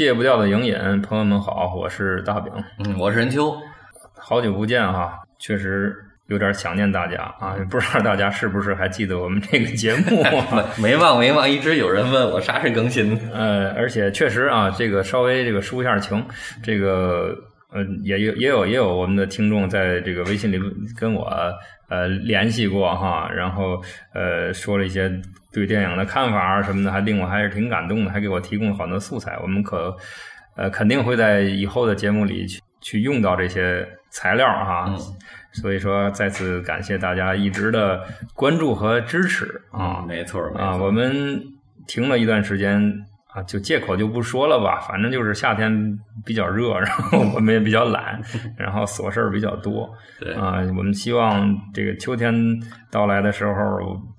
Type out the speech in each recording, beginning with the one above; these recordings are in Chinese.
戒不掉的影瘾，朋友们好，我是大饼，嗯，我是任秋，好久不见哈，确实有点想念大家啊，不知道大家是不是还记得我们这个节目啊？没忘没忘，一直有人问我啥时更新。呃，而且确实啊，这个稍微这个抒一下情，这个呃也有也有也有我们的听众在这个微信里跟我呃联系过哈，然后呃说了一些。对电影的看法啊什么的，还令我还是挺感动的，还给我提供了好多素材。我们可呃肯定会在以后的节目里去去用到这些材料哈。所以说，再次感谢大家一直的关注和支持啊！没错啊，我们停了一段时间。啊，就借口就不说了吧，反正就是夏天比较热，然后我们也比较懒，然后琐事儿比较多。对啊，我们希望这个秋天到来的时候，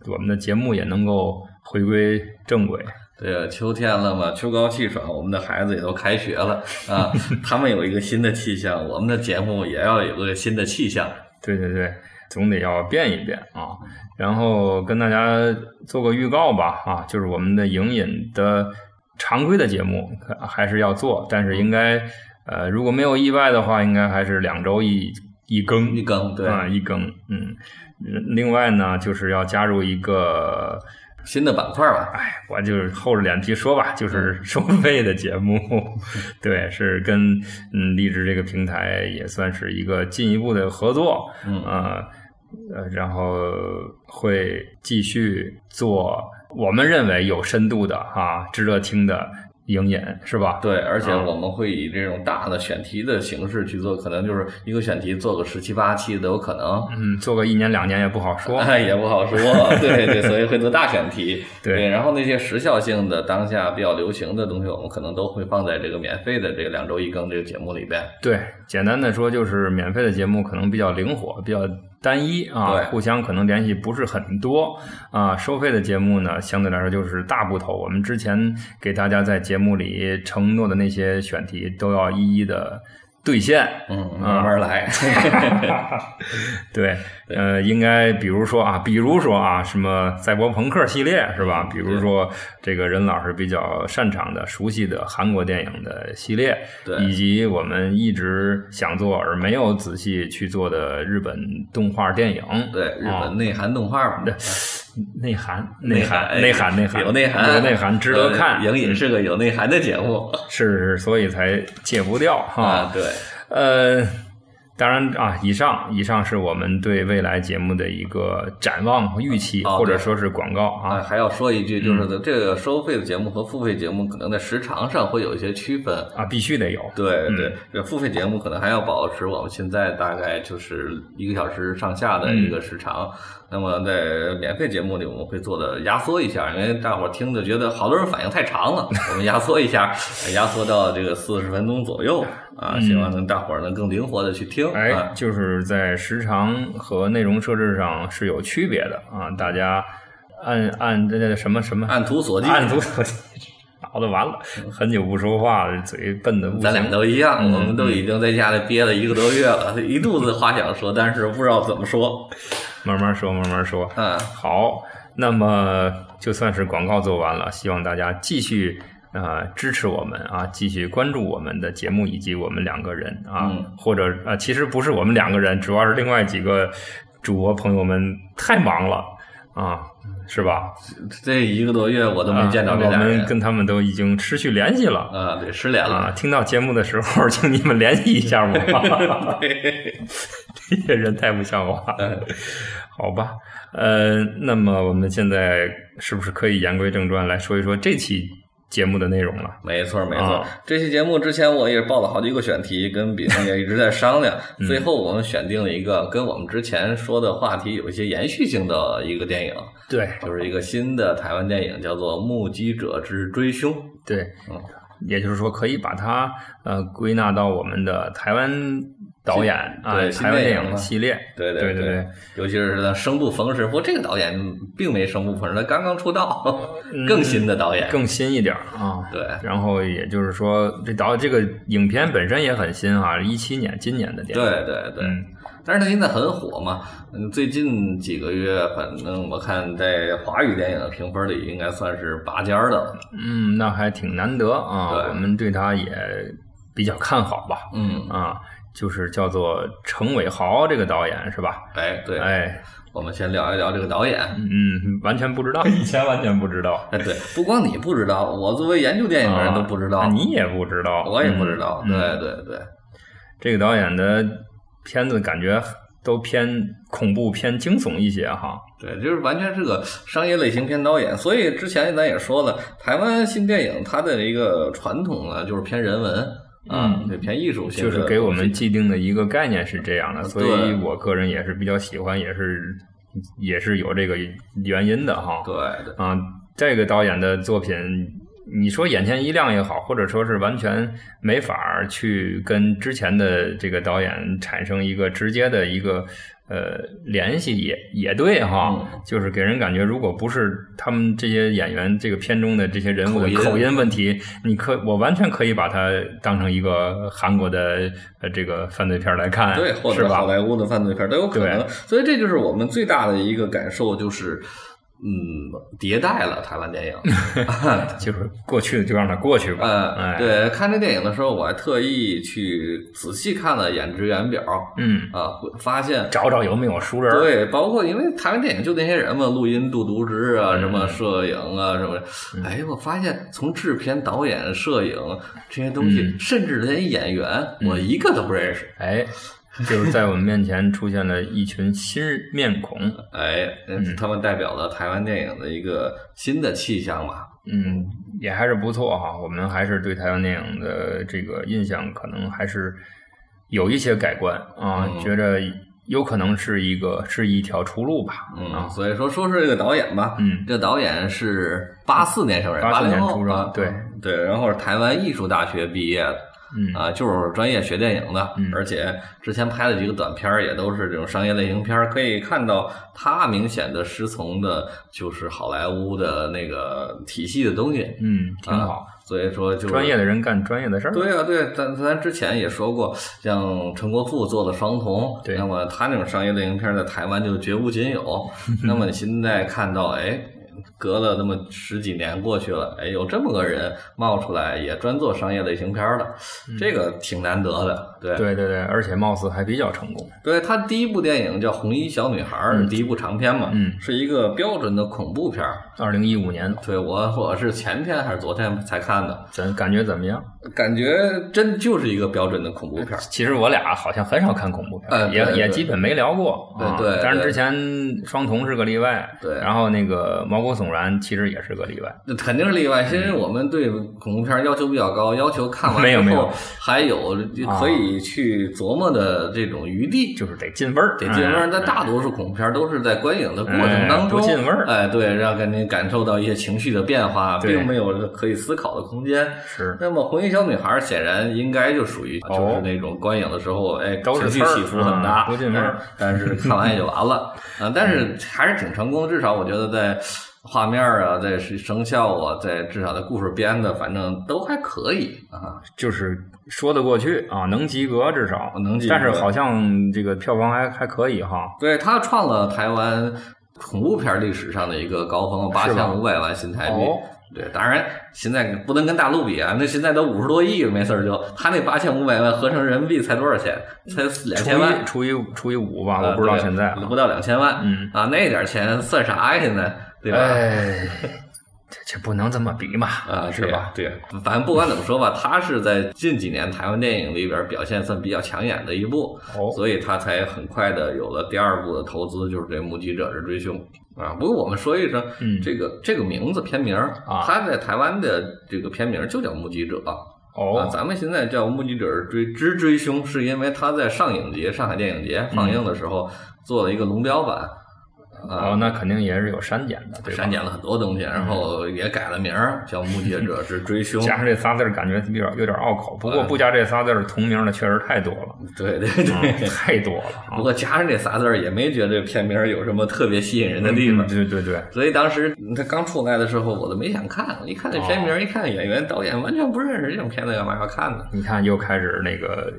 我们的节目也能够回归正轨。对啊，秋天了嘛，秋高气爽，我们的孩子也都开学了啊，他们有一个新的气象，我们的节目也要有个新的气象。对对对，总得要变一变啊。然后跟大家做个预告吧，啊，就是我们的影引的。常规的节目还是要做，但是应该呃，如果没有意外的话，应该还是两周一一更一更对啊一更嗯。另外呢，就是要加入一个新的板块吧。哎，我就是厚着脸皮说吧，就是收费的节目。对，是跟嗯荔枝这个平台也算是一个进一步的合作。嗯啊呃，然后会继续做。我们认为有深度的啊，值得听的影演是吧？对，而且我们会以这种大的选题的形式去做，可能就是一个选题做个十七八期都有可能。嗯，做个一年两年也不好说，也不好说。对对，所以会做大选题。对，然后那些时效性的、当下比较流行的东西，我们可能都会放在这个免费的这个两周一更这个节目里边。对，简单的说就是免费的节目可能比较灵活，比较。单一啊，互相可能联系不是很多啊。收费的节目呢，相对来说就是大部头。我们之前给大家在节目里承诺的那些选题，都要一一的。兑现，嗯，慢慢来。对，呃，应该比如说啊，比如说啊，什么赛博朋克系列是吧？比如说这个任老师比较擅长的、熟悉的韩国电影的系列，对，以及我们一直想做而没有仔细去做的日本动画电影，对，日本内涵动画嘛。内涵，内涵，内涵，内涵，有内涵，有内涵，值得看。影影是个有内涵的节目，是是，所以才戒不掉哈。对，呃，当然啊，以上以上是我们对未来节目的一个展望和预期，或者说是广告啊。还要说一句，就是这个收费的节目和付费节目可能在时长上会有一些区分啊，必须得有。对对，这付费节目可能还要保持我们现在大概就是一个小时上下的一个时长。那么在免费节目里，我们会做的压缩一下，因为大伙儿听着觉得好多人反应太长了，我们压缩一下，压缩到这个四十分钟左右啊，希望能大伙儿能更灵活的去听。哎，就是在时长和内容设置上是有区别的啊，大家按按这这什么什么按图索骥，按图索骥，脑子完了，很久不说话了，嘴笨的不行。咱俩都一样，我们都已经在家里憋了一个多月了，一肚子话想说，但是不知道怎么说。慢慢说，慢慢说。嗯，好，那么就算是广告做完了，希望大家继续啊支持我们啊，继续关注我们的节目以及我们两个人啊，或者啊，其实不是我们两个人，主要是另外几个主播朋友们太忙了啊，是吧？这一个多月我都没见到这俩人，我们跟他们都已经失去联系了啊，对，失联了。听到节目的时候，请你们联系一下我。这些人太不像话了，好吧？呃，那么我们现在是不是可以言归正传来说一说这期节目的内容了？没错，没错。这期节目之前我也报了好几个选题，跟比方也一直在商量，最后我们选定了一个跟我们之前说的话题有一些延续性的一个电影。对，就是一个新的台湾电影，叫做《目击者之追凶》。对，嗯，也就是说可以把它呃归纳到我们的台湾。导演啊，台湾电影系列，对对对对，尤其是他生不逢时，不过这个导演并没生不逢时，他刚刚出道，更新的导演，更新一点啊。对，然后也就是说，这导这个影片本身也很新啊，一七年今年的电影。对对对，但是他现在很火嘛，嗯，最近几个月，反正我看在华语电影的评分里应该算是拔尖儿的了。嗯，那还挺难得啊，对我们对他也比较看好吧。嗯，啊，就是叫做程伟豪这个导演是吧？哎，对，哎，我们先聊一聊这个导演。嗯，完全不知道，以前完全不知道，哎，对，不光你不知道，我作为研究电影的人都不知道，啊你也不知道，我也不知道。嗯对嗯对对，这个导演的片子感觉都偏恐怖、偏惊悚一些哈。对，就是完全是个商业类型片导演。所以之前咱也说了，台湾新电影它的一个传统呢，就是偏人文啊，嗯对，偏艺术性就是给我们既定的一个概念是这样的，所以我个人也是比较喜欢，也是也是有这个原因的哈。对对。啊，这个导演的作品，你说眼前一亮也好，或者说是完全没法儿去跟之前的这个导演产生一个直接的一个呃联系也也对哈，嗯就是给人感觉，如果不是他们这些演员这个片中的这些人物的口音问题，你可我完全可以把它当成一个韩国的呃这个犯罪片来看，对，或者好？莱坞的犯罪片都有可能。所以这就是我们最大的一个感受，就是嗯，迭代了台湾电影。就是过去的就让它过去吧，嗯，哎，，对，看这电影的时候，我还特意去仔细看了演职员表嗯，啊，发现。找找有没有熟人，对，包括因为台湾电影就那些人嘛，录音、杜读之啊，嗯什么摄影啊，什么，哎，我发现从制片、导演、摄影这些东西，嗯甚至连演员，我一个都不认识。哎，就是在我们面前出现了一群新面孔。哎，嗯他们代表了台湾电影的一个新的气象吧。嗯，也还是不错哈。我们还是对台湾电影的这个印象，可能还是有一些改观啊，嗯觉着有可能是一个是一条出路吧。嗯，啊，所以说说是这个导演吧，嗯这导演是八四年生人，84年出生啊对对，然后是台湾艺术大学毕业的。嗯啊，就是专业学电影的，嗯而且之前拍的几个短片儿也都是这种商业类型片儿，可以看到他明显的师从的就是好莱坞的那个体系的东西，嗯，挺好。啊所以说就是专业的人干专业的事儿。对啊，对，咱咱之前也说过，像陈国富做的《双瞳》，对那么他那种商业类型片在台湾就绝无仅有。那么你现在看到，哎，隔了那么十几年过去了，哎，有这么个人冒出来，也专做商业类型片了，这个挺难得的。对，嗯对对对，而且貌似还比较成功。对他第一部电影叫《红衣小女孩》，嗯第一部长片嘛，嗯是一个标准的恐怖片儿。二零一五年，对我，我是前天还是昨天才看的，咱感觉怎么样？感觉真就是一个标准的恐怖片。其实我俩好像很少看恐怖片，嗯也也基本没聊过。对对但是之前双瞳是个例外，对然后那个毛骨悚然其实也是个例外。那肯定是例外，因为我们对恐怖片要求比较高，要求看完之后还有可以去琢磨的这种余地，就是得进味儿，得进味儿。哎但大多数恐怖片都是在观影的过程当中哎进味儿哎，对，让给你感受到一些情绪的变化，并没有可以思考的空间。是那么《红衣小女孩》显然应该就属于哦就是那种观影的时候，哎，情绪起伏很大，嗯不进味儿但是但是看完也就完了啊。但是还是挺成功，至少我觉得在画面啊，在声效啊，在至少在故事编的，反正都还可以啊。就是说得过去啊，能及格至少能及格但是好像这个票房还还可以哈。对他创了台湾恐怖片历史上的一个高峰，八千五百万新台币。哦对，当然现在不能跟大陆比啊，那现在都五十多亿，没事儿就他那八千五百万合成人民币才多少钱？才两千万，除以除以五吧，啊我不知道现在啊不到两千万。嗯啊，那点钱算啥呀？现在对吧？哎，这这不能这么比嘛，啊，是吧？对，反正不管怎么说吧，他是在近几年台湾电影里边表现算比较抢眼的一部，哦所以他才很快的有了第二部的投资，就是这《目击者之追凶》啊。不过我们说一声，嗯这个这个名字片名啊他在台湾的这个片名就叫《目击者》啊，哦，咱们现在叫《目击者追之追凶》，是因为他在上影节、上海电影节放映的时候做了一个龙标版。啊哦，，那肯定也是有删减的，对吧？删减了很多东西，然后也改了名儿，叫《目击者之追凶 》。加上这仨字儿，感觉有点有点拗口。不过啊不加这仨字儿，同名的确实太多了，对对对，嗯太多了啊。不过加上这仨字儿，也没觉得这片名儿有什么特别吸引人的地方。嗯对对对，所以当时他刚出来的时候，我都没想看。我一看这片名儿，一看演员、导演，完全不认识，这种片子干嘛要看呢？你看又开始那个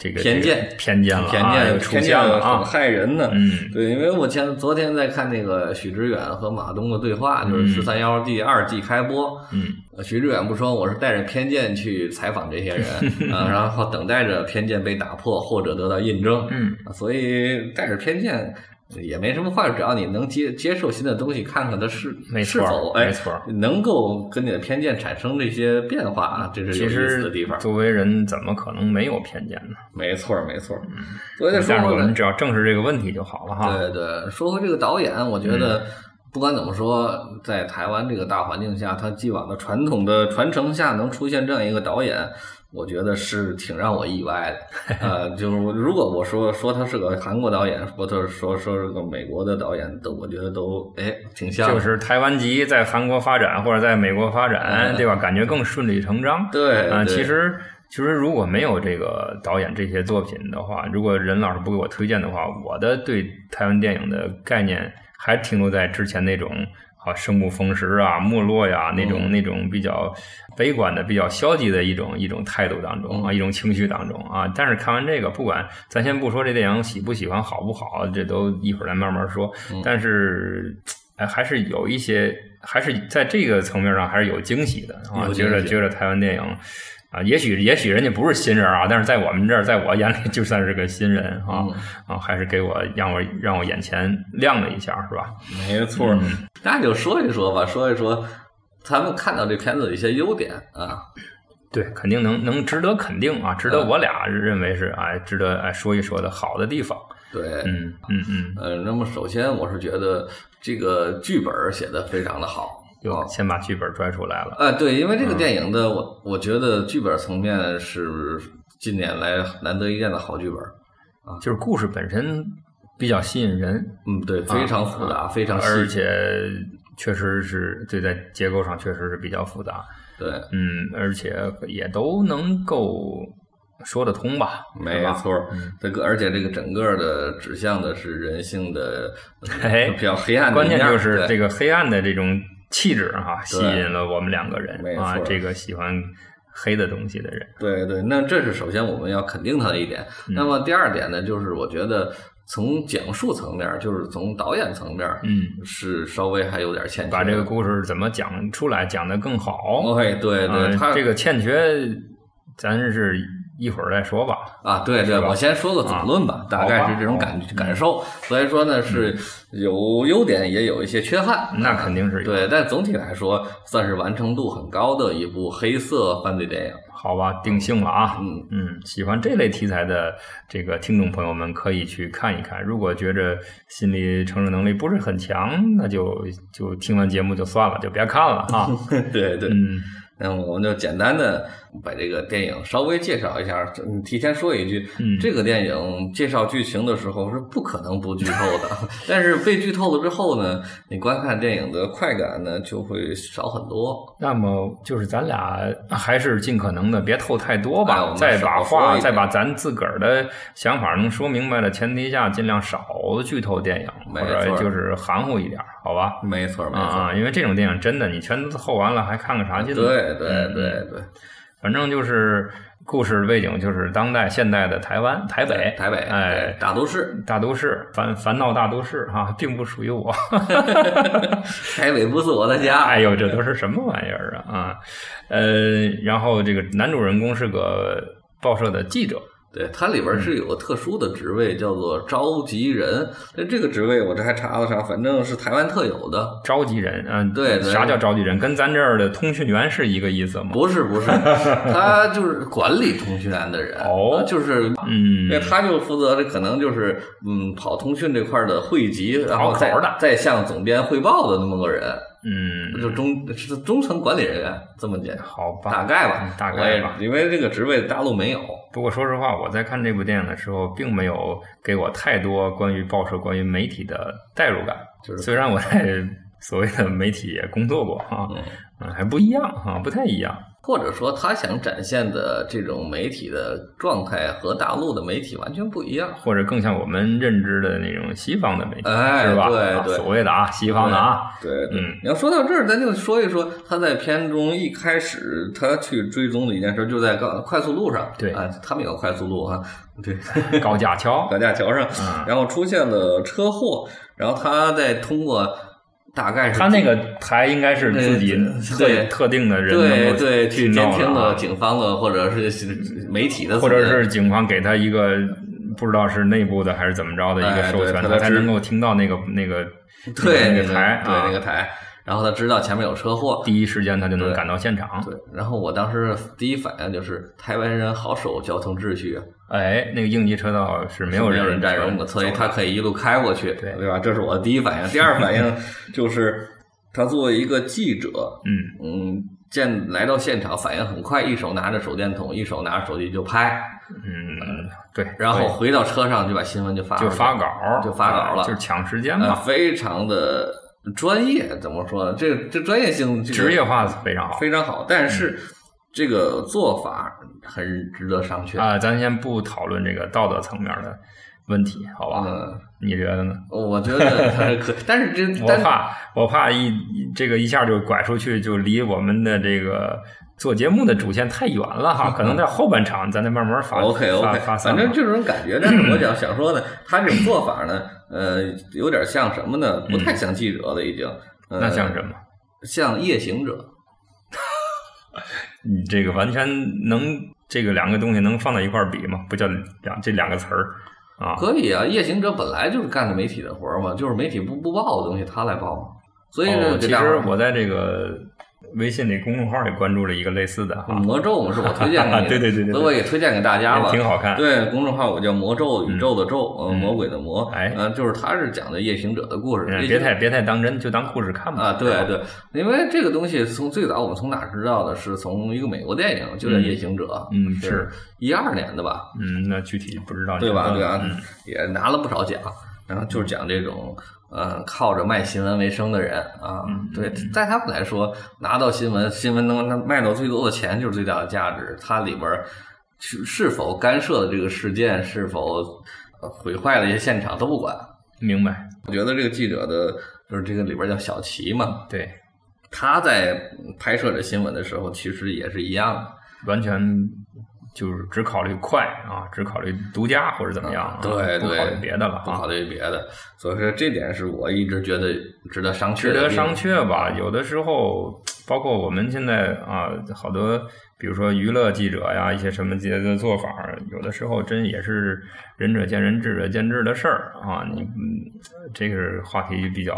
这个偏见偏见了偏啊，又见出偏见很现了啊，害人的。嗯对，因为我前昨天在看那个许知远和马东的对话，就是嗯《十三幺》第二季开播。嗯呃许知远不说我是带着偏见去采访这些人，啊，然后等待着偏见被打破或者得到印证。嗯，啊所以带着偏见也没什么坏处，只要你能接接受新的东西，看看它是没是否哎没错能够跟你的偏见产生这些变化啊，这是其有意思的实地方。作为人怎么可能没有偏见呢？没错，没错。所以再说我们只要正视这个问题就好了哈。对对，说回这个导演，我觉嗯得不管怎么说，在台湾这个大环境下，他既往的传统的传承下，能出现这样一个导演，我觉得是挺让我意外的。呃，就是如果我说说他是个韩国导演，或者说说是个美国的导演，都我觉得都哎挺像。就是台湾籍在韩国发展或者在美国发展，嗯对吧？感觉更顺理成章。啊，对对其实其实如果没有这个导演这些作品的话，如果任老师不给我推荐的话，我的对台湾电影的概念还停留在之前那种啊生不逢时啊、没落呀那种、嗯那种比较悲观的、比较消极的一种一种态度当中啊，嗯一种情绪当中啊。但是看完这个，不管咱先不说这电影喜不喜欢、好不好，这都一会儿再慢慢说。嗯但是。哎，还是有一些，还是在这个层面上还是有惊喜的啊！觉得觉得台湾电影啊，也许也许人家不是新人啊，但是在我们这儿，在我眼里 就算是个新人啊、嗯啊，还是给我让我让我眼前亮了一下，是吧？没错，嗯那就说一说吧，说一说咱们看到这片子的一些优点啊。对，肯定能能值得肯定啊，值得嗯我俩认为是哎值得哎说一说的好的地方。对，嗯嗯嗯，呃，那么首先我是觉得这个剧本写的非常的好。哟，啊先把剧本拽出来了。啊，对，因为嗯这个电影的我我觉得剧本层面是近年来难得一见的好剧本啊。就是故事本身比较吸引人，嗯，对，非常复杂，啊非常细而且确实是对在结构上确实是比较复杂。对，嗯，而且也都能够说得通吧？没错这个而且这个整个的指向的是人性的 比较黑暗的关键就是这个黑暗的这种气质哈、吸引了我们两个人啊，这个喜欢黑的东西的人。对对，那这是首先我们要肯定他的一点。嗯那么第二点呢，就是我觉得从讲述层面，就是从导演层面，嗯，是稍微还有点欠缺。把这个故事怎么讲出来，讲得更好。哎，对对，嗯他这个欠缺，咱是一会儿再说吧。啊，对对，我先说个总论吧，大概是这种感感受。所以说呢，是有优点，也有一些缺憾。那肯定是有对，但总体来说，算是完成度很高的一部黑色犯罪电影。好吧，定性了啊。嗯嗯，喜欢这类题材的这个听众朋友们可以去看一看。如果觉着心理承受能力不是很强，那就就听完节目就算了，就别看了啊。对对，嗯，那我们就简单的把这个电影稍微介绍一下。嗯提前说一句，嗯这个电影介绍剧情的时候是不可能不剧透的，但是被剧透了之后呢，你观看电影的快感呢就会少很多。那么就是咱俩还是尽可能的别透太多吧，哎再把话，再把咱自个儿的想法能说明白的前提下，尽量少剧透电影，没或者错就是含糊一点，好吧？没错，没错，啊啊，因为这种电影真的，你全都透完了，还看个啥劲呢？对对嗯对对，反正就是故事背景就是当代现代的台湾台北，台北，哎，大都市，大都市烦烦恼大都市哈、并不属于我。台北不是我的家。哎呦，这都是什么玩意儿啊啊？呃，然后这个男主人公是个报社的记者，对，它里边是有个特殊的职位，叫做召集人。那这个职位我这还查了查，反正是台湾特有的。召集人，嗯、对对啥叫召集人？跟咱这儿的通讯员是一个意思吗？不是不是，他就是管理通讯员的人，哦呃就是。嗯，那，他就负责这可能就是嗯跑通讯这块的汇集，然后再再向总编汇报的那么个人，嗯，就中是中层管理人员这么点，好吧，大概吧嗯，大概吧。因为这个职位大陆没有，不过说实话，我在看这部电影的时候，并没有给我太多关于报社、关于媒体的代入感。就是虽然我在 所谓的媒体也工作过啊，嗯嗯，还不一样啊，不太一样。或者说他想展现的这种媒体的状态和大陆的媒体完全不一样。或者更像我们认知的那种西方的媒体，哎是吧？对啊对所谓的啊，西方的啊，对，对嗯你要说到这儿，咱就说一说他在片中一开始他去追踪的一件事，就在高快速路上。对啊，他们有快速路哈，对，高架桥，高架桥上，嗯然后出现了车祸，然后他在通过大概是他那个台应该是自己特对特定的人对能够对去听到监听的啊了警方的或者是媒体的，或者是警方给他一个不知道是内部的还是怎么着的一个哎授权，对他才能够听到那个那个对那个台对啊那个台，然后他知道前面有车祸，第一时间他就能赶到现场。对，然后我当时第一反应就是台湾人好守交通秩序啊，哎，那个应急车道是没有没有人人占用的，所以他可以一路开过去，对对吧？这是我的第一反应。第二反应 就是他作为一个记者，嗯嗯，见来到现场反应很快，一手拿着手电筒，一手拿着手机就拍，嗯，对，然后回到车上就把新闻就发就发稿，就发稿了啊就是抢时间啊，嘛，非常的专业，怎么说呢？这这专业性这个职业化非常好非常好，但是这个做法很值得商榷。啊。咱先不讨论这个道德层面的问题，好吧？嗯，你觉得呢？我觉得还可，但是这我怕，我怕一一这个一下就拐出去，就离我们的这个做节目的主线太远了哈。可能在后半场，咱再慢慢发 OK OK。反正就这种感觉。但是我想想说呢，他这种做法呢，呃，有点像什么呢？不太像记者了，已经。呃那像什么？像夜行者。你这个完全能这个两个东西能放在一块儿比吗？不叫两这两个词儿啊？可以啊，夜行者本来就是干的媒体的活儿嘛，就是媒体不不报的东西他来报嘛。所以呢，哦，其实我在这个微信里公众号也关注了一个类似的哈，魔咒嘛 是我推荐给你的，对对对对对所以我也推荐给大家也吧。挺好看。对，公众号我叫魔咒，宇宙的咒，呃，嗯魔鬼的魔，哎呃，就是他是讲的夜行者的故事，嗯，别太别太当真，就当故事看吧。啊，对对，因为这个东西从最早我们从哪知道的？是从一个美国电影，就叫《夜行者》，嗯是一二年的吧，嗯，那具体不知道，对吧？对啊嗯，也拿了不少奖。然后就是讲这种，呃，靠着卖新闻为生的人啊，嗯对，在他们来说，拿到新闻，新闻能能卖到最多的钱就是最大的价值。它里边是是否干涉了这个事件，是否呃毁坏了一些现场都不管。明白，我觉得这个记者的，就是这个里边叫小齐嘛，对，他在拍摄这新闻的时候，其实也是一样的。完全就是只考虑快啊，只考虑独家或者怎么样啊，对对，不考虑别的了不考啊。虑别的，所以说这点是我一直觉得值得商榷值得商榷吧？有的时候，包括我们现在啊，好多比如说娱乐记者呀，一些什么节的做法，有的时候真也是仁者见仁，智者见智的事儿啊。你嗯，这个话题比较。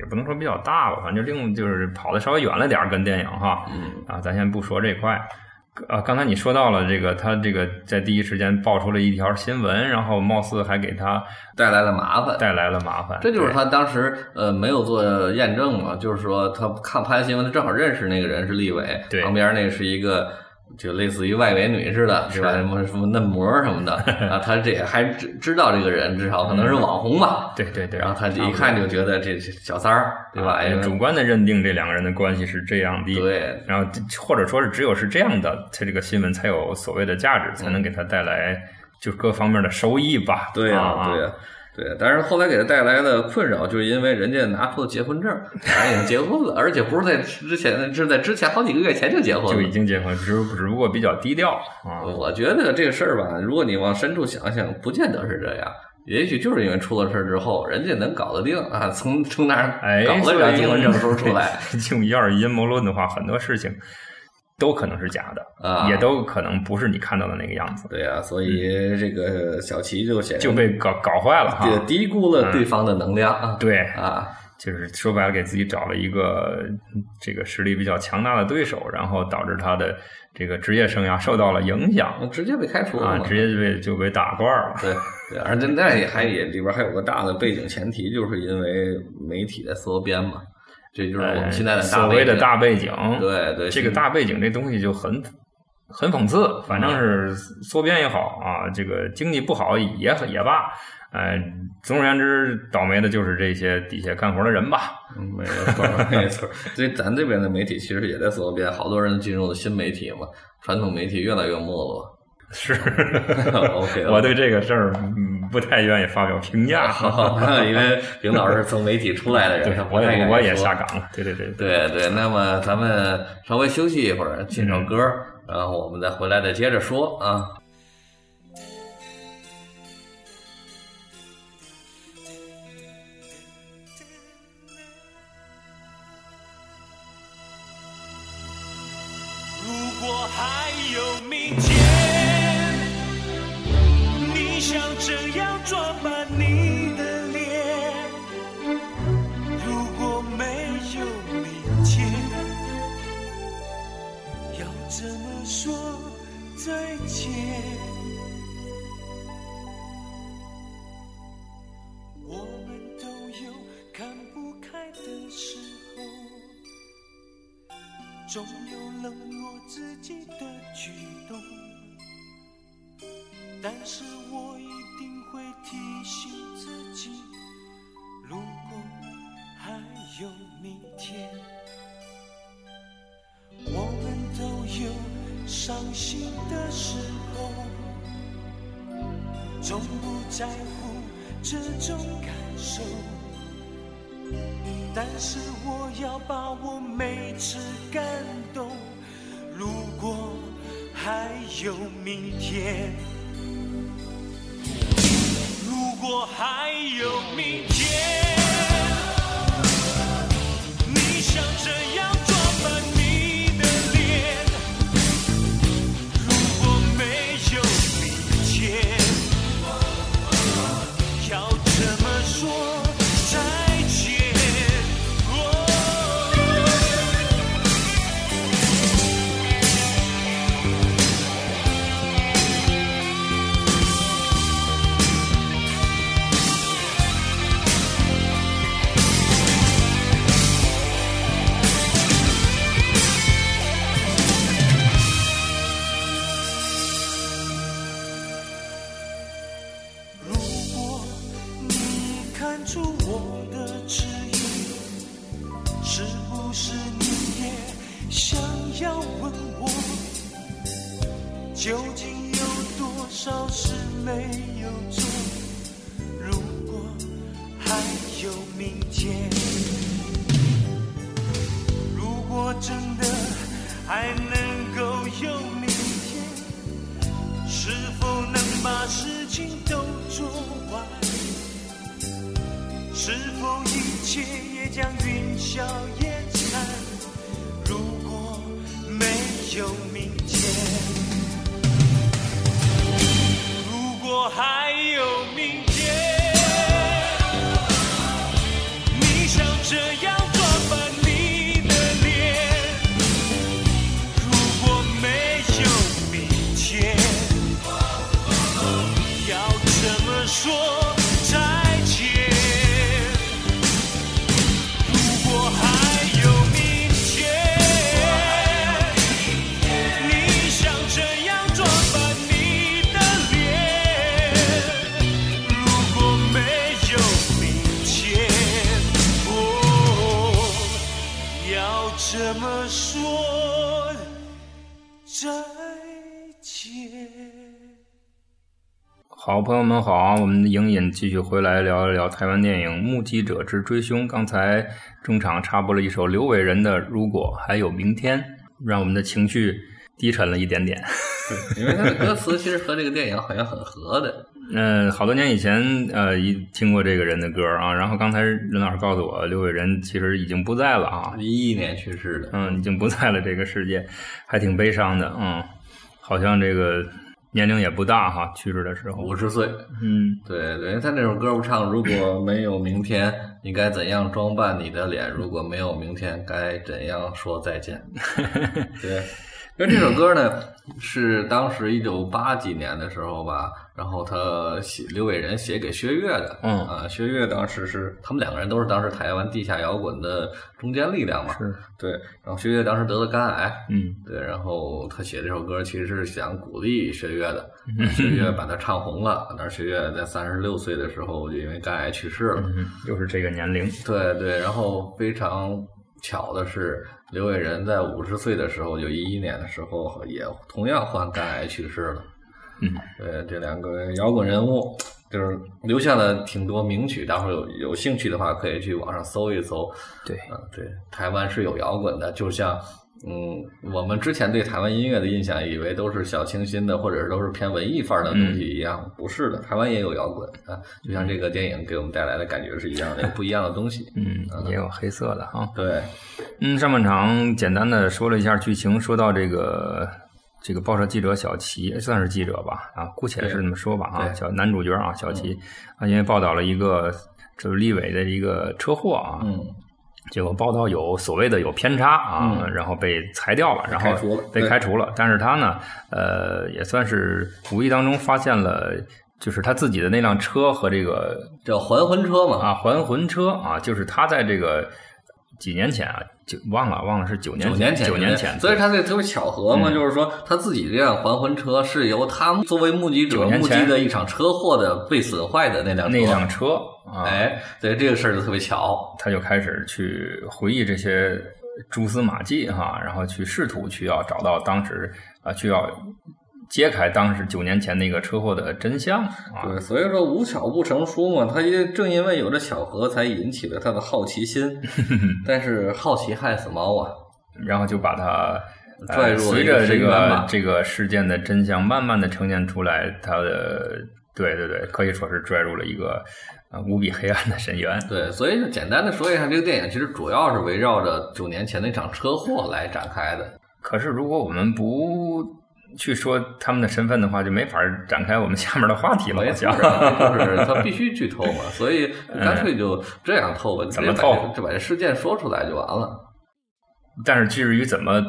也不能说比较大吧，反正另就是跑的稍微远了点儿，跟电影哈，嗯啊，咱先不说这块。啊，刚才你说到了这个，他这个在第一时间爆出了一条新闻，然后貌似还给他带来了麻烦。带来了麻烦。这就是他当时呃没有做验证嘛，就是说他看拍新闻，他正好认识那个人是立伟，对旁边那个是一个就类似于外围女似的，是吧？什么什么嫩模什么的 啊，他这也还知知道这个人，至少可能是网红吧。对对对，然后他一看就觉得这这小三儿，对吧？主观的认定这两个人的关系是这样的，对然后或者说是只有是这样的，他这个新闻才有所谓的价值，才能给他带来就各方面的收益吧。对呀、啊，对呀、对，但是后来给他带来的困扰，就是因为人家拿出了结婚证，俩人已经结婚了，而且不是在之前，是在之前好几个月前就结婚就已。经结婚，只只不过比较低调啊。我觉得这个事儿吧，如果你往深处想想，不见得是这样。也许就是因为出了事儿之后，人家能搞得定啊，从从那儿哎，搞了张结婚证书出来，就要是阴谋论的话，很多事情都可能是假的，啊。也都可能不是你看到的那个样子，对呀、所以这个小齐就显然就被搞搞坏了哈。低低估了对方的能量啊。对，啊，就是说白了，给自己找了一个这个实力比较强大的对手，然后导致他的这个职业生涯受到了影响。直接被开除了啊，直接就被就被打罐儿了。对对，而且那也还也里边还有个大的背景前提，就是因为媒体在缩编嘛，这就是我们现在的所谓的大背景，对对这个大背景这东西就很很讽刺，反正是缩编也好啊，这个经济不好也也罢，哎，总而言之，倒霉的就是这些底下干活的人吧。嗯，没错，没错。所以咱这边的媒体其实也在缩编，好多人进入了新媒体嘛，传统媒体越来越没落。是 OK，我对这个事儿嗯不太愿意发表评价，因为平老师是从媒体出来的人，对，我也我也下岗了。对对对对对。那么咱们稍微休息一会儿，听首歌，然后我们再回来再接着说啊。总有冷落自己的举动，但是我一定会提醒自己，如果还有明天，我们都有伤心的时候，从不在乎这种感受。但是我要把握每次感有明天，如果还有明天。如果还好，朋友们好啊，我们的影引继续回来聊一聊台湾电影《目击者之追凶》。刚才中场插播了一首刘伟仁的《如果还有明天》，让我们的情绪低沉了一点点。对，因为他的歌词其实和这个电影好像很合的。嗯，好多年以前呃，一听过这个人的歌啊，然后刚才任老师告诉我，刘伟仁其实已经不在了啊，一一年去世的，嗯，已经不在了这个世界，还挺悲伤的，嗯，好像这个。年龄也不大哈，去世的时候五十岁。嗯，对对，他那首歌不唱，如果没有明天，你该怎样装扮你的脸？如果没有明天，该怎样说再见？对，因为这首歌呢，是当时一九八几年的时候吧，然后他写刘伟仁写给薛岳的，嗯啊，薛岳当时是他们两个人都是当时台湾地下摇滚的中坚力量嘛，是，对，然后薛岳当时得了肝癌，嗯。对，然后他写这首歌其实是想鼓励薛岳的，薛岳把他唱红了，但是薛岳在三十六岁的时候就因为肝癌去世了，嗯，又是这个年龄，对对，然后非常巧的是，刘伟仁在五十岁的时候，就一一年的时候，也同样患肝癌去世了。嗯，对，这两个摇滚人物就是留下了挺多名曲，大伙儿有有兴趣的话，可以去网上搜一搜。对，嗯，对，台湾是有摇滚的，就像。嗯，我们之前对台湾音乐的印象，以为都是小清新的，或者是都是偏文艺范儿的东西一样，不是的，台湾也有摇滚啊，就像这个电影给我们带来的感觉是一样的，有不一样的东西。嗯，也有黑色的哈。对，嗯，上半场简单的说了一下剧情，说到这个这个报社记者小齐，算是记者吧，啊，姑且是这么说吧，啊，小男主角啊，小齐啊，因为报道了一个就是立伟的一个车祸啊，嗯，结果报道有所谓的有偏差啊，嗯然后被裁掉了，然后被开除了。但是他呢，呃，也算是无意当中发现了，就是他自己的那辆车和这个叫还魂车嘛，啊还魂车啊，就是他在这个几年前啊，就忘了忘了是九年九年前，九年前，所以他这特别巧合嘛，嗯就是说他自己这辆还魂车是由他作为目击者目击的一场车祸的被损坏的那辆车，那辆车啊，哎，对这个事儿就特别巧，他就开始去回忆这些蛛丝马迹哈，然后去试图去要找到当时啊，去要揭开当时九年前那个车祸的真相啊。对，所以说无巧不成书嘛，他也正因为有这巧合，才引起了他的好奇心，但是好奇害死猫啊，然后就把它。呃拽入了随着这个这个事件的真相慢慢的呈现出来，他的对对对，可以说是拽入了一个呃无比黑暗的深渊。对，所以就简单的说一下，这个电影其实主要是围绕着九年前那场车祸来展开的。可是如果我们不去说他们的身份的话，就没法展开我们下面的话题了。没好错，就是他必须剧透嘛，所以干脆就这样透吧，怎么透就把这事件说出来就完了。但是至于怎么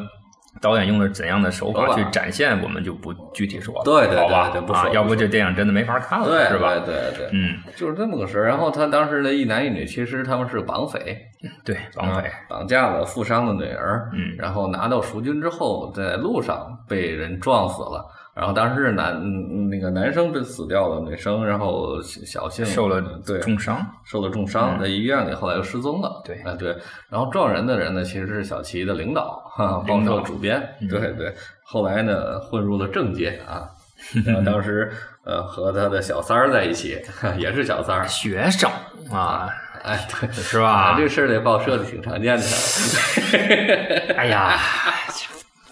导演用了怎样的手法去展现，我们就不具体说了，对对对啊，要不说这电影真的没法看了，对是吧？对对对，嗯，就是这么个事儿。然后他当时的一男一女，其实他们是绑匪，对，绑匪啊，绑架了富商的女儿，嗯然后拿到赎金之后，在路上被人撞死了。然后当时是男嗯那个男生被死掉了，女生然后小幸受了对重伤，受了重伤，在医院里，后来又失踪了。对啊对，然后撞人的人呢，其实是小齐的领导，哈，报领导社主编。嗯对对，后来呢，混入了政界啊。然后当时呃和他的小三儿在一起，也是小三儿，学生啊，哎对，是吧？这个事儿在报社里挺常见的。哎呀，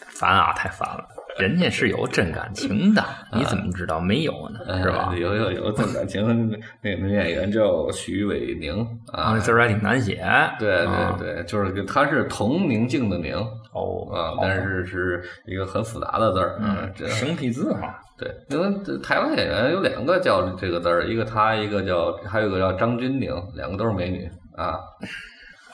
烦啊，太烦了。人家是有真感情的，你怎么知道没有呢？是吧嗯？有有有真感情，那个女演员叫徐伟宁啊那，，字儿还挺难写。对啊对对，就是跟她是同宁静的宁哦啊，但是是一个很复杂的字儿，嗯，这生僻字哈。对，因为台湾演员有两个叫这个字儿，一个她，一个叫还有一个叫张钧甯，两个都是美女啊，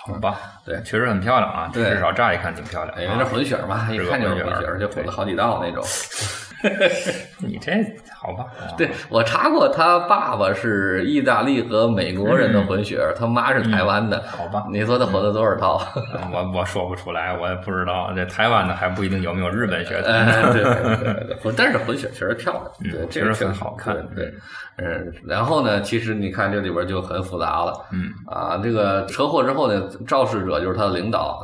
好吧，对确实很漂亮啊，对至少乍一看挺漂亮。因为这混血儿嘛，一看就是混血儿混血儿，就混了好几道那种。你这好吧？啊对我查过，他爸爸是意大利和美国人的混血儿，他妈是台湾的。好吧，你说他混了多少套？我我说不出来，我也不知道。这台湾的还不一定有没有日本血统。哎，对但是混血确实漂亮，对，嗯确实这个很好看对，对嗯，然后呢，其实你看这里边就很复杂了，嗯啊，这个车祸之后呢，肇事者就是他的领导，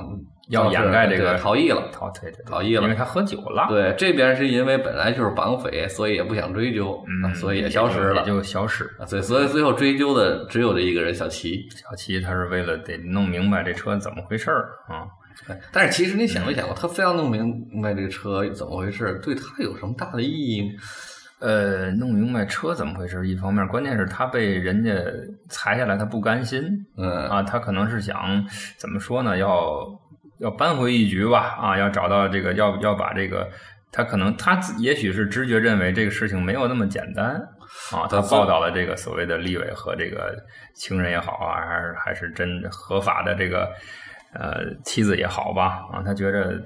要掩盖这个逃逸了。逃对对对逃逸了因为他喝酒了，对，这边是因为本来就是绑匪，所以也不想追究，嗯，啊所以也消失了也。就消失。啊，所以所以最后追究的只有这一个人小齐。小齐他是为了得弄明白这车怎么回事儿啊。但是其实你想没想过，他非要弄明白这个车怎么回事，对他有什么大的意义吗？呃，弄明白车怎么回事，一方面，关键是他被人家裁下来，他不甘心嗯啊，他可能是想怎么说呢？要要扳回一局吧，啊，要找到这个，要要把这个，他可能他也许是直觉认为这个事情没有那么简单啊，他他报道了这个所谓的立委和这个情人也好啊，还是还是真合法的这个呃妻子也好吧，啊，他觉着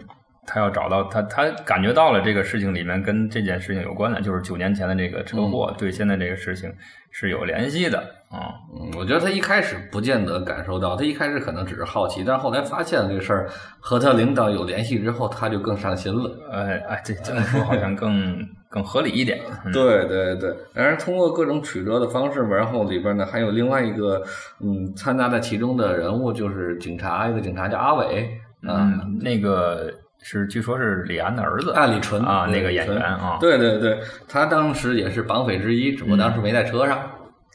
他要找到他，他感觉到了这个事情里面跟这件事情有关的，就是九年前的这个车祸，对现在这个事情是有联系的啊。嗯，我觉得他一开始不见得感受到，他一开始可能只是好奇，但是后来发现这个事儿和他领导有联系之后，他就更上心了。哎哎，这这么说好像更更合理一点。嗯对对对，然而通过各种曲折的方式吧，然后里边呢还有另外一个嗯掺杂在其中的人物，就是警察，一个警察叫阿伟啊，嗯，那个是据说是李安的儿子，啊李纯啊，那个演员啊，对对对，他当时也是绑匪之一，只不过当时没在车上，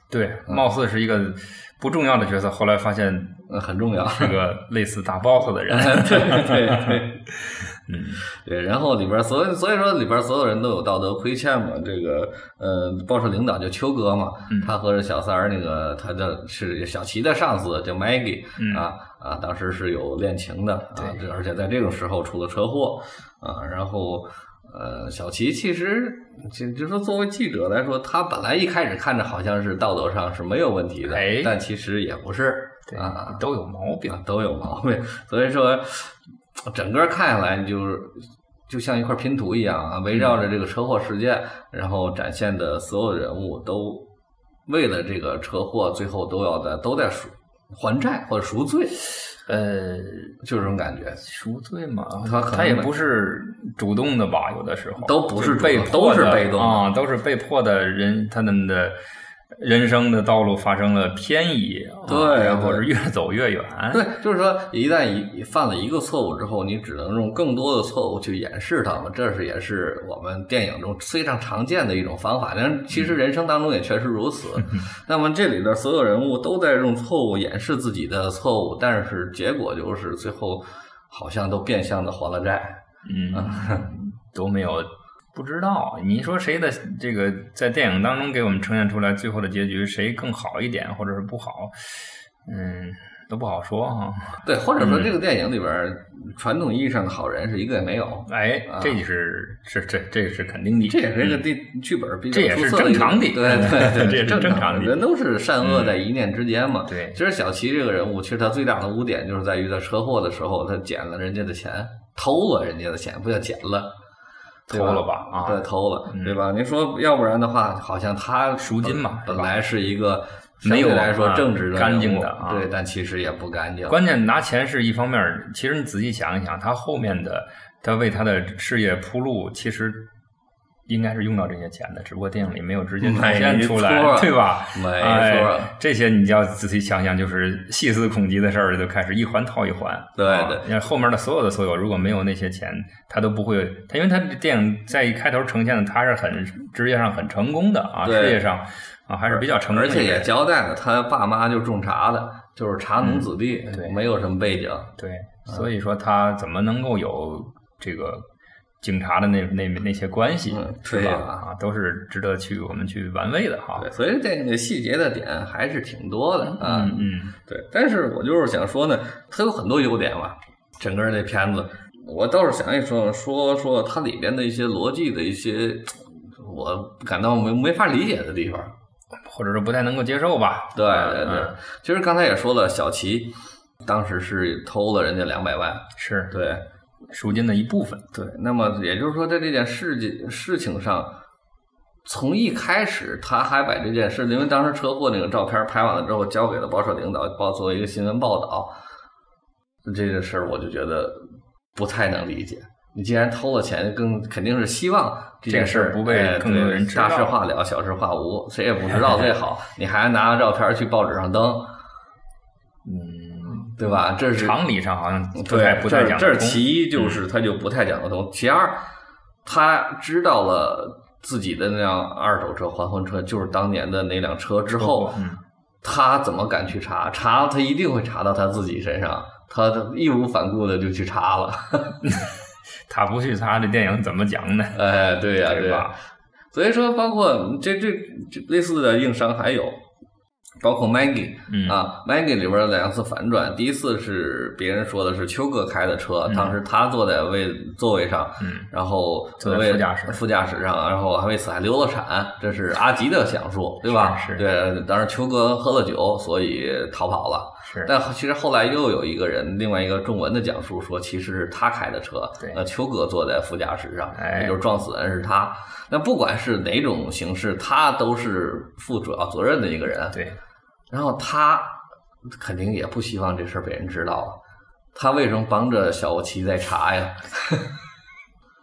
对，貌似是一个不重要的角色，后来发现嗯，很重要。是个类似大 boss 的人。对 对对，嗯，对，然后里边所以所以说里边所有人都有道德亏欠嘛。这个呃，报社领导就秋哥嘛，嗯他和小三儿那个他的是小齐的上司叫 Maggie、嗯啊啊，当时是有恋情的啊，而且在这种时候出了车祸啊，然后。呃，小齐其实就就说作为记者来说，他本来一开始看着好像是道德上是没有问题的，哎但其实也不是对啊，都有毛病。啊，都有毛病。所以说，整个看下来就是就像一块拼图一样啊，围绕着这个车祸事件，然后展现的所有人物都为了这个车祸，最后都要在都在赎还债或者赎罪，呃，就这种感觉。赎罪嘛，他他也不是主动的吧？有的时候都不是被动都是被动的啊，都是被迫的人，他们的人生的道路发生了偏移，啊对然后是越走越远。对，就是说，一旦一犯了一个错误之后，你只能用更多的错误去掩饰它嘛。这是也是我们电影中非常常见的一种方法。但其实人生当中也确实如此。那么这里的所有人物都在用错误掩饰自己的错误，但是结果就是最后好像都变相的还了债。嗯，都没有不知道。你说谁的这个在电影当中给我们呈现出来最后的结局，谁更好一点，或者是不好？嗯，都不好说哈。对，或者嗯说这个电影里边儿传统意义上的好人是一个也没有。哎啊，这是是这这是肯定的，这也是一个电剧本比较这也是出色的一个正常的对对对，这也是正正常的。人都是善恶在一念之间嘛。对其实小齐这个人物，其实他最大的污点就是在于在车祸的时候，他捡了人家的钱，偷了人家的钱，不叫捡了。对偷了吧啊。对，偷了，嗯。对吧？您说，要不然的话，好像他赎金嘛本来是一个没有来说啊正直的干净的啊。对，但其实也不干净。关键拿钱是一方面儿，其实你仔细想一想，他后面的他为他的事业铺路，其实应该是用到这些钱的，只不过电影里没有直接展现出来，对吧？没错哎，这些你就要仔细想想，就是细思恐极的事儿，就开始一环套一环。对啊对你看后面的所有的所有，如果没有那些钱，他都不会，他因为他这电影在一开头呈现的他是很职业上很成功的啊，事业上啊还是比较成而且也交代了，他爸妈就种茶的，就是茶农子弟，嗯对没有什么背景。对，嗯所以说他怎么能够有这个警察的那那那些关系，嗯是吧？啊，都是值得去我们去玩味的哈。对，所以这个细节的点还是挺多的啊。嗯嗯，对，但是我就是想说呢，它有很多优点嘛。整个这片子，我倒是想一说说说它里边的一些逻辑的一些，我感到没没法理解的地方。或者说不太能够接受吧？对对对嗯，其实刚才也说了，小齐当时是偷了人家两百万，是对赎金的一部分。对。那么也就是说，在这件事情事情上，从一开始他还把这件事，因为当时车祸那个照片拍完了之后，交给了报社领导报作为一个新闻报道，这个事儿我就觉得不太能理解。你既然偷了钱，更肯定是希望这件事不被哎更多人知道大事化了，小事化无，谁也不知道最好。你还拿着照片去报纸上登，嗯，对吧？这是常理上好像不太对，不太这这是其一，就是他就不太讲得通。其二，他知道了自己的那辆二手车、还魂车就是当年的那辆车之后，嗯，他怎么敢去查？查他一定会查到他自己身上，他义无反顾的就去查了。他不去查这电影怎么讲呢？哎，对呀、呀对吧？所以说，包括这这这类似的硬伤还有，包括 Maggie，、嗯。啊，Maggie 里边的两次反转，第一次是别人说的是秋哥开的车，当时他坐在位座位上，嗯。然后坐在副驾驶。副驾驶上，然后还为此还流了产，这是阿吉的讲述，对吧？是是。对，当时秋哥喝了酒，所以逃跑了。但其实后来又有一个人，另外一个中文的讲述说，其实是他开的车，对呃，邱哥坐在副驾驶上，哎也就是撞死的人是他。那不管是哪种形式，他都是负主要责任的一个人。对，然后他肯定也不希望这事儿被人知道啊。他为什么帮着小七在查呀？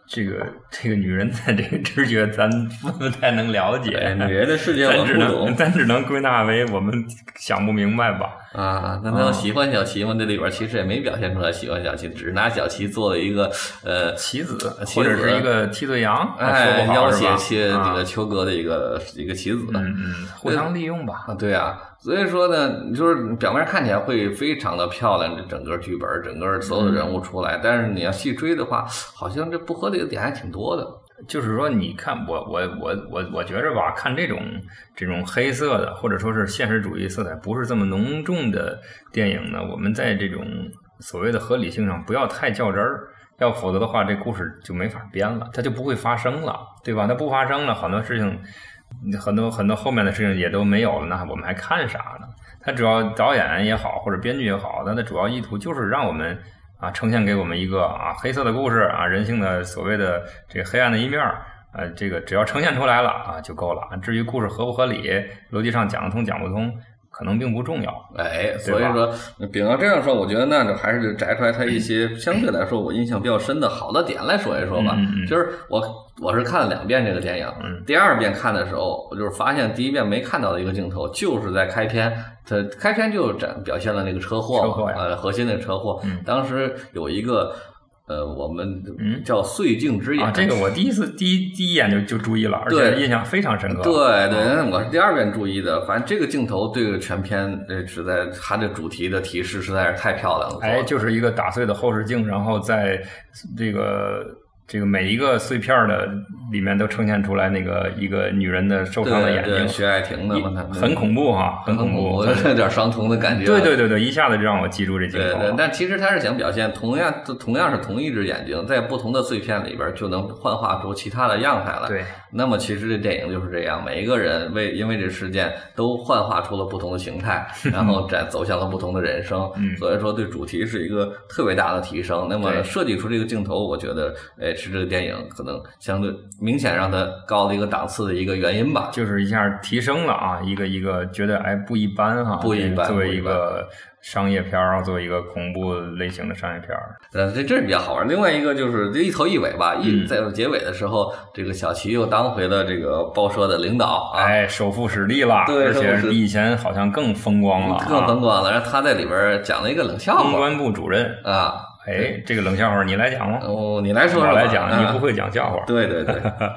这个这个女人的这个直觉，咱不太能了解。哎女人的世界我咱只能不懂咱只能归纳为我们想不明白吧。啊。那他喜欢小七吗？这里边其实也没表现出来喜欢小七，只是拿小七做了一个呃棋子，棋或者是一个替罪羊，说哎，要？挟切这个啊邱哥的一个一个棋子。嗯嗯，互相利用吧。啊，对啊，所以说呢，就是表面看起来会非常的漂亮，这整个剧本，整个所有的人物出来，但是你要细追的话，好像这不合理的点还挺多的。就是说，你看我我我我我觉着吧，看这种这种黑色的或者说是现实主义色彩不是这么浓重的电影呢，我们在这种所谓的合理性上不要太较真儿，要否则的话，这故事就没法编了，它就不会发生了，对吧？它不发生了，很多事情，很多很多后面的事情也都没有了，那我们还看啥呢？它主要导演也好，或者编剧也好，它的主要意图就是让我们啊呈现给我们一个啊黑色的故事啊，人性的所谓的这个黑暗的一面儿。呃，这个只要呈现出来了啊就够了。至于故事合不合理，逻辑上讲得通讲不通，可能并不重要。哎，所以说，饼要这样说，我觉得那就还是摘出来它一些相对来说我印象比较深的好的点来说一说吧。就是我我是看了两遍这个电影，嗯第二遍看的时候，我就是发现第一遍没看到的一个镜头，就是在开篇，它开篇就展表现了那个车祸嘛，车祸呃，核心的车祸。嗯当时有一个呃，我们嗯叫碎镜之眼，啊，这个我第一次第一第一眼就就注意了，而且印象非常深刻。对对，我是第二遍注意的。反正这个镜头对全片这实在它的主题的提示实在是太漂亮了。哎，就是一个打碎的后视镜，然后在这个这个每一个碎片的里面都呈现出来那个一个女人的受伤的眼睛，对对徐爱婷的嘛，很恐怖哈，很恐怖。我有点伤瞳的感觉。对对对对，一下子就让我记住这镜对对，头。但其实他是想表现同样同样是同一只眼睛，在不同的碎片里边就能幻化出其他的样态来。对，那么其实这电影就是这样，每一个人为因为这事件都幻化出了不同的形态，然后展走向了不同的人生。嗯所以说对主题是一个特别大的提升。那么设计出这个镜头，我觉得，哎，是这个电影可能相对明显让它高了一个档次的一个原因吧。就是一下提升了啊，一个一个觉得哎不一般哈，不一般作为一个商业片儿，作为一个恐怖类型的商业片儿，呃，这这是比较好玩。另外一个就是这一头一尾吧，一嗯在结尾的时候，这个小齐又当回了这个报社的领导啊，哎，首富史蒂了，对而且比以前好像更风光了啊，更风光了。然后他在里边讲了一个冷笑话公关部主任。啊，哎，这个冷笑话你来讲吗？哦，你来说说我来讲，你啊不会讲笑话。对对对，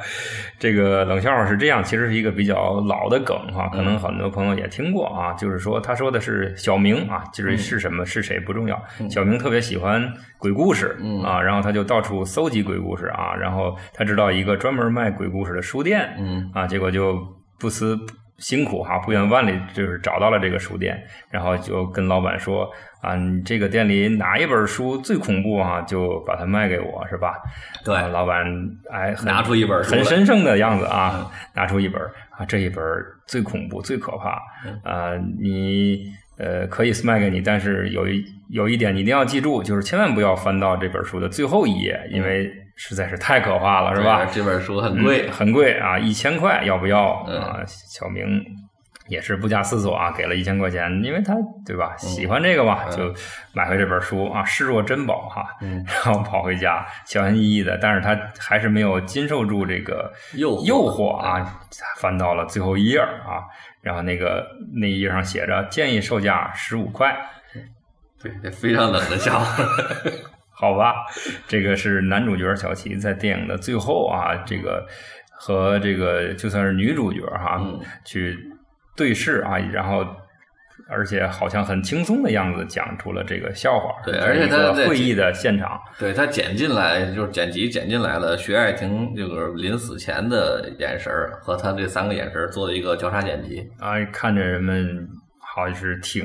这个冷笑话是这样，其实是一个比较老的梗哈，可嗯能很多朋友也听过啊。就是说，他说的是小明啊，就是是什么是谁不重要，小明特别喜欢鬼故事嗯啊，然后他就到处搜集鬼故事啊，然后他知道一个专门卖鬼故事的书店，嗯啊，结果就不辞辛苦哈，不远万里就是找到了这个书店，然后就跟老板说啊，你这个店里哪一本书最恐怖啊，就把它卖给我，是吧？对啊老板哎，拿出一本书很神圣的样子啊，拿出一本啊，这一本最恐怖、最可怕嗯啊，你呃可以卖给你，但是有一有一点你一定要记住，就是千万不要翻到这本书的最后一页，因为实在是太可怕了，是吧？这本书很贵嗯，很贵啊，一千块，要不要嗯啊？小明也是不假思索啊，给了一千块钱，因为他对吧，喜欢这个嘛，嗯就买回这本书啊，视若珍宝哈，嗯然后跑回家，小心翼翼的，但是他还是没有经受住这个诱诱惑啊，翻到了最后一页啊，然后那个那一页上写着建议售价十五块。对，非常冷的笑话。好吧，这个是男主角小齐在电影的最后啊，这个和这个就算是女主角哈、嗯。去对视啊，然后而且好像很轻松的样子讲出了这个笑话，对而且他在会议的现场，对他剪进来就是剪辑剪进来了，徐爱婷这个临死前的眼神儿和他这三个眼神儿做了一个交叉剪辑，啊，看着人们好像是挺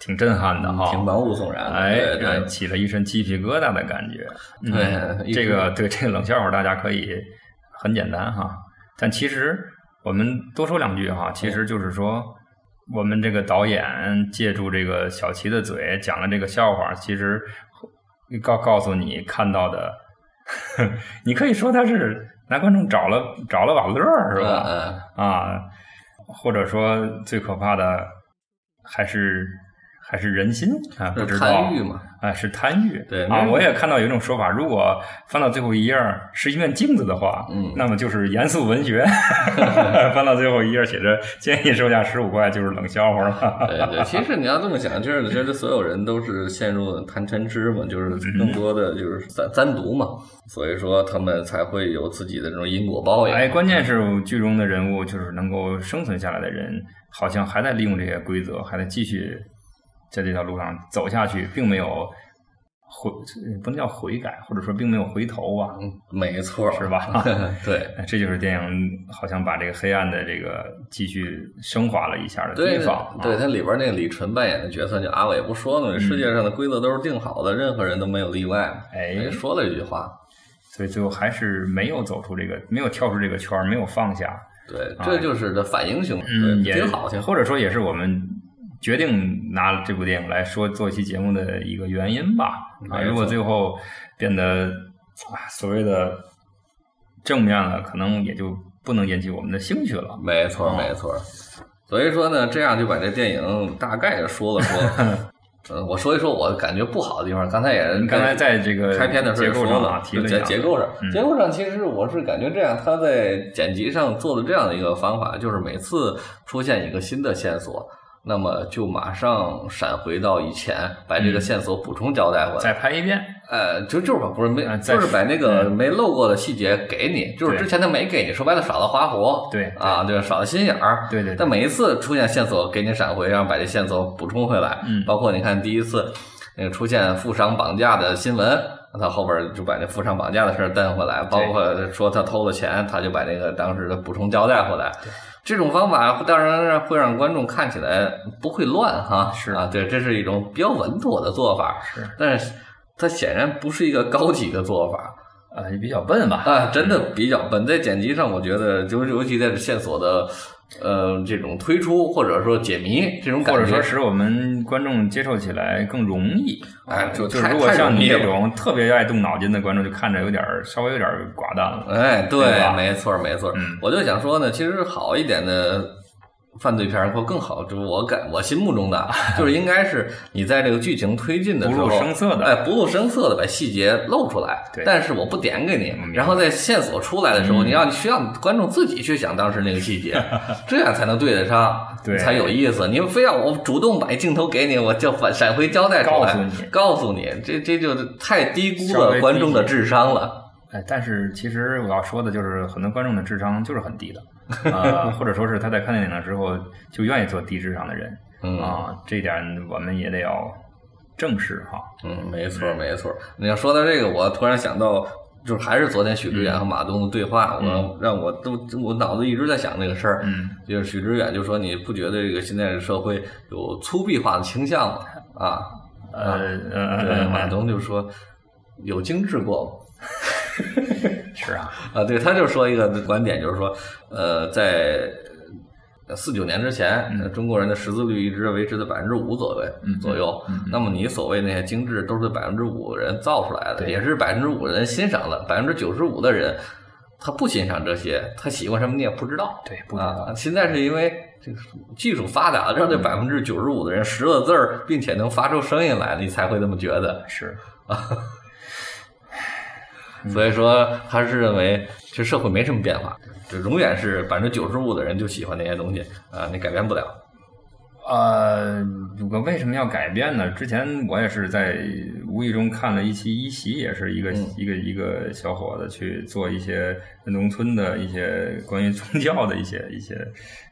挺震撼的哈，挺毛骨悚然的。哎，对对呃起了一身鸡皮疙瘩的感觉。嗯对这个对这个冷笑话，大家可以很简单哈，但其实我们多说两句哈，其实就是说，我们这个导演借助这个小齐的嘴讲了这个笑话，其实告告诉你看到的，你可以说他是男观众找了找了把乐儿是吧？嗯啊，或者说最可怕的还是还是人心啊，不嗯，知道贪欲嘛，啊，是贪欲。啊，对啊我也看到有一种说法，如果翻到最后一页是一面镜子的话，嗯那么就是严肃文学。翻到最后一页写着建议售价十五块，就是冷笑话了。对对，其实你要这么想，就是觉得所有人都是陷入贪嗔痴嘛，就是更多的就是三三毒嘛，所以说他们才会有自己的这种因果报应。哎，关键是剧中的人物就是能够生存下来的人，好像还在利用这些规则，还在继续在这条路上走下去，并没有悔，不能叫悔改，或者说并没有回头吧。嗯，没错，是吧 对。哎 这就是电影好像把这个黑暗的这个继续升华了一下的地方。啊对，它里边那个李纯扮演的角色，叫阿伟不说了吗？世界上的规则都是定好的，任何人都没有例外。哎说了一句话。所以最后还是没有走出这个，没有跳出这个圈，没有放下。对，这就是这反英雄，也挺好，挺好。或者说也是我们决定拿这部电影来说做一期节目的一个原因吧。啊，如果最后变得啊所谓的正面了，可能也就不能引起我们的兴趣了。没错，哦没错。所以说呢，这样就把这电影大概的说了说。呃，我说一说我感觉不好的地方。刚才也刚才在这个开篇的时候说了，提了一下结构上，嗯结构上其实我是感觉这样，他在剪辑上做的这样的一个方法，就是每次出现一个新的线索，那么就马上闪回到以前，把这个线索补充交代回来。再拍一遍，呃，就就是吧不是没就是把那个嗯。没漏过的细节给你，就是之前他没给你，说白了少了花活，对。啊，对，少了心眼儿，对对对但每一次出现线索，给你闪回，然后把这线索补充回来，嗯。包括你看第一次那个出现富商绑架的新闻，他后边就把那富商绑架的事儿带回来，包括说他偷了钱，他就把那个当时的补充交代回来。这种方法当然让会让观众看起来不会乱哈，是啊，对，这是一种比较稳妥的做法，是但是它显然不是一个高级的做法啊，也比较笨吧。啊，真的比较笨。在剪辑上，我觉得就尤其在线索的呃这种推出或者说解谜这种感觉，或者说使我们观众接受起来更容易，哎就就如果像你这种特别爱动脑筋的观众，就看着有点儿稍微有点儿寡淡了。哎，对吧没错没错。嗯我就想说呢，其实好一点的犯罪片儿或更好，就是我感我心目中的啊，就是应该是你在这个剧情推进的时候，不露声色的哎，不露声色的把细节露出来，对但是我不点给你然后在线索出来的时候，嗯你让需要观众自己去想当时那个细节，这样才能对得上，对才有意思。你非要我主动把镜头给你，我就反闪回交代出来，告诉你告诉你，这这就太低估了观众的智商了。哎，但是其实我要说的就是，很多观众的智商就是很低的，呃，或者说是他在看电影的时候就愿意做低智商的人嗯啊，这点我们也得要正视哈。嗯，没错没错。你要说到这个，我突然想到，就是还是昨天许知远和马东的对话，我让我都我脑子一直在想这个事儿。嗯，就是许知远就说：“你不觉得这个现在的社会有粗鄙化的倾向吗？”啊，呃呃，对，呃马东就说：“有精致过吗？” 是啊，啊，对，他就说一个观点，就是说，呃，在四九年之前，呃中国人的识字率一直维持在百分之五左右、嗯左右。那么你所谓那些精致，都是百分之五人造出来的，也是百分之五人欣赏的，百分之九十五的人他不欣赏这些，他喜欢什么你也不知道。对，不知道啊，现在是因为这个技术发达，让这百分之九十五的人识了字儿，并且能发出声音来，你才会这么觉得。是，所以说，他是认为这社会没什么变化，就永远是百分之九十五的人就喜欢那些东西啊，你改变不了。呃，我为什么要改变呢？之前我也是在无意中看了一期一席，也是一个、嗯一个一个小伙子去做一些农村的一些关于宗教的一些一些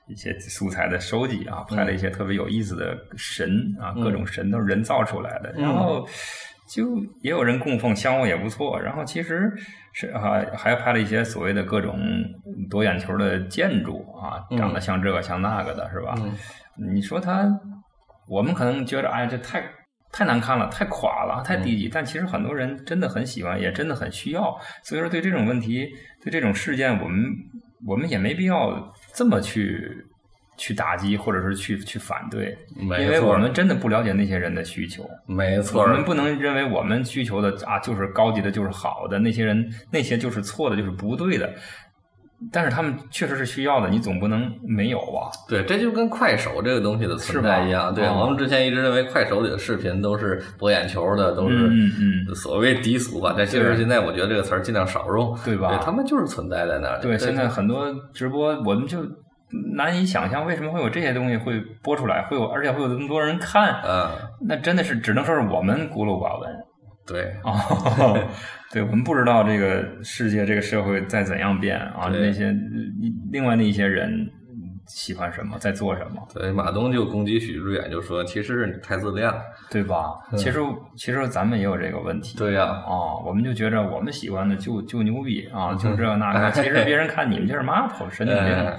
一些素材的收集啊，拍了一些特别有意思的神啊，嗯各种神都是人造出来的，嗯然后。就也有人供奉香火也不错，然后其实是啊还拍了一些所谓的各种夺眼球的建筑啊，嗯长得像这个像那个的，是吧？嗯你说他，我们可能觉得，哎，这太太难看了，太垮了，太低级。但其实很多人真的很喜欢，也真的很需要。所以说，对这种问题，对这种事件，我们我们也没必要这么去去打击或者是去去反对，没错因为我们真的不了解那些人的需求。没错我，们不能认为我们需求的啊就是高级的，就是好的，那些人那些就是错的，就是不对的。但是他们确实是需要的，你总不能没有吧。对，这就跟快手这个东西的存在一样。对、哦我们之前一直认为快手里的视频都是博眼球的，都是嗯嗯所谓低俗吧。但其实现在我觉得这个词儿尽量少用，对吧他们就是存在在那儿。对，现在很多直播我们就难以想象为什么会有这些东西会播出来，会有而且会有这么多人看，嗯，那真的是只能说是我们孤陋寡闻。对，哦，对，我们不知道这个世界、这个社会在怎样变啊，对那些另外那一些人喜欢什么，在做什么，对马东就攻击许志远，就说其实是你太自恋了。对吧？其实其实咱们也有这个问题。对呀、哦，我们就觉着我们喜欢的就就牛逼啊，就这那哎个。其实别人看你们就是妈头神经病哎，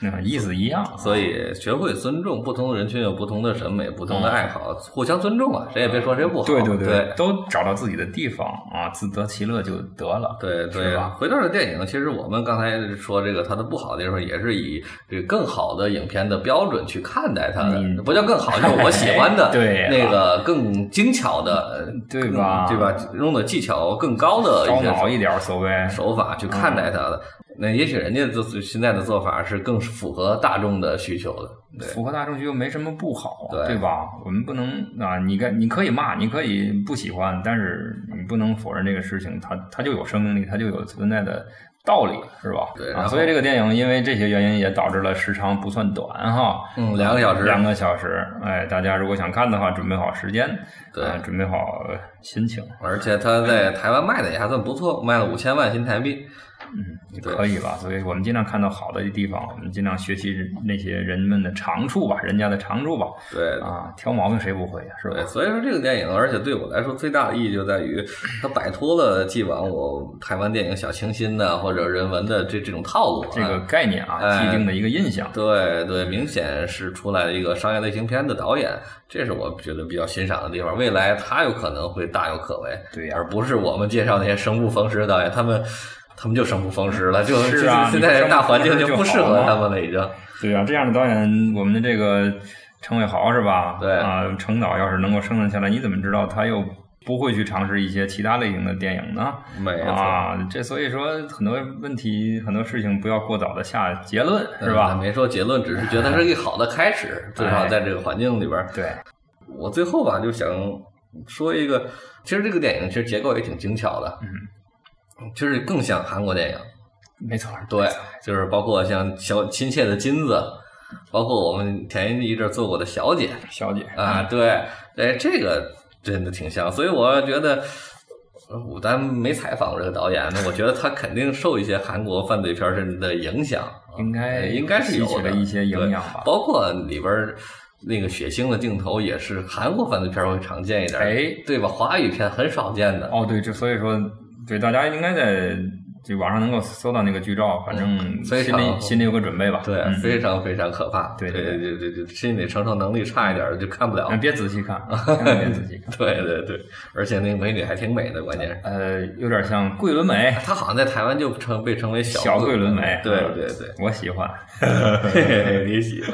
那意思一样。啊所以学会尊重不同的人群有不同的审美、不同的爱好，互相尊重啊，谁也别说谁不好。对对对都找到自己的地方啊，自得其乐就得了。对对回到这电影，其实我们刚才说这个它的不好的地方，也是以这个更好的影片的标准去看待它的，嗯不叫更好，就是我喜欢的，对那个更精巧的，对吧对吧？用的技巧更高的高一些脑一点，所谓手法去看待它的。那也许人家就是现在的做法是更符合大众的需求的，对符合大众需求没什么不好，对吧？我们不能啊，你该你可以骂，你可以不喜欢，但是你不能否认这个事情，它它就有生命力，它就有存在的道理，是吧？啊，对所以这个电影因为这些原因也导致了时长不算短哈，嗯两个小时两个小时。哎，大家如果想看的话，准备好时间，对啊准备好心情，而且它在台湾卖的也还算不错，卖了五千万新台币。嗯，可以吧？所以我们尽量看到好的地方，我们尽量学习那些人们的长处吧，人家的长处吧。对，啊，挑毛病谁不会呀？是吧对，？所以说这个电影，而且对我来说最大的意义就在于，它摆脱了既往我台湾电影小清新的或者人文的这这种套路。这个啊概念啊，哎既定的一个印象。对对，明显是出来了一个商业类型片的导演，这是我觉得比较欣赏的地方。未来他有可能会大有可为，对呀而不是我们介绍那些生不逢时的导演，他们他们就生不逢时了，就是啊现在大环境就不适合他们了，已经。对啊，这样的导演，我们的这个程伟豪是吧？对啊，程导要是能够生存下来，你怎么知道他又不会去尝试一些其他类型的电影呢？没错。啊，这所以说很多问题、很多事情不要过早的下结论，是吧？嗯没说结论，只是觉得它是一个好的开始，至少在这个环境里边儿。对，我最后吧，就想说一个，其实这个电影其实结构也挺精巧的，嗯，就是更像韩国电影。没错，对，就是包括像小亲切的金子，包括我们前一阵儿做过的小姐小姐啊，对，哎，这个真的挺像，所以我觉得。呃我咱没采访过这个导演，那我觉得他肯定受一些韩国犯罪片儿的影响，应该哎应该是有的一些影响吧包括里边那个血腥的镜头也是韩国犯罪片儿会常见一点儿，哎对吧？华语片很少见的，哦，对，就所以说，对大家应该在这网上能够搜到那个剧照，反正心里常心里有个准备吧。对，嗯非常非常可怕。对对对对对对，心理承受能力差一点儿就看不了。嗯别仔细看，别仔细看。对对对，而且那个美女还挺美的，关键是。呃，有点像桂纶镁，她好像在台湾就称被称为小小桂纶镁。对嗯对对，我喜欢。嘿嘿嘿你喜欢。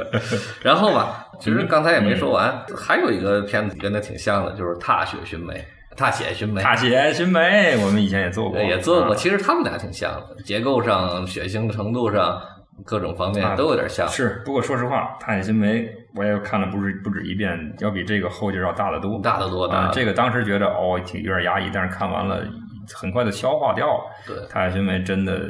然后吧，其实刚才也没说完，还有一个片子跟它挺像的，就是《踏雪寻梅》。踏雪寻梅，踏雪寻梅，我们以前也做过，也做过。啊其实他们俩挺像的，结构上、血腥程度上，各种方面啊都有点像。是，不过说实话，踏雪寻梅我也看了不止不止一遍，要比这个后劲要大得多。大得多大得多啊这个当时觉得哦，挺有点压抑，但是看完了很快的消化掉了。对踏雪寻梅真的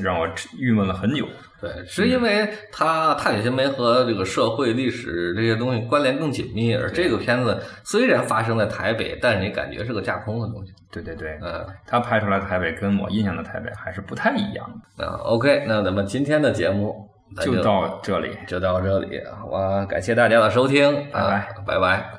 让我郁闷了很久。对，是因为它《踏雪寻梅》和这个社会历史这些东西关联更紧密，而这个片子虽然发生在台北，但是你感觉是个架空的东西。对对对，嗯，他拍出来的台北跟我印象的台北还是不太一样的。那 OK，那咱们今天的节目咱就到这里。就到这里，我感谢大家的收听，拜拜啊拜拜。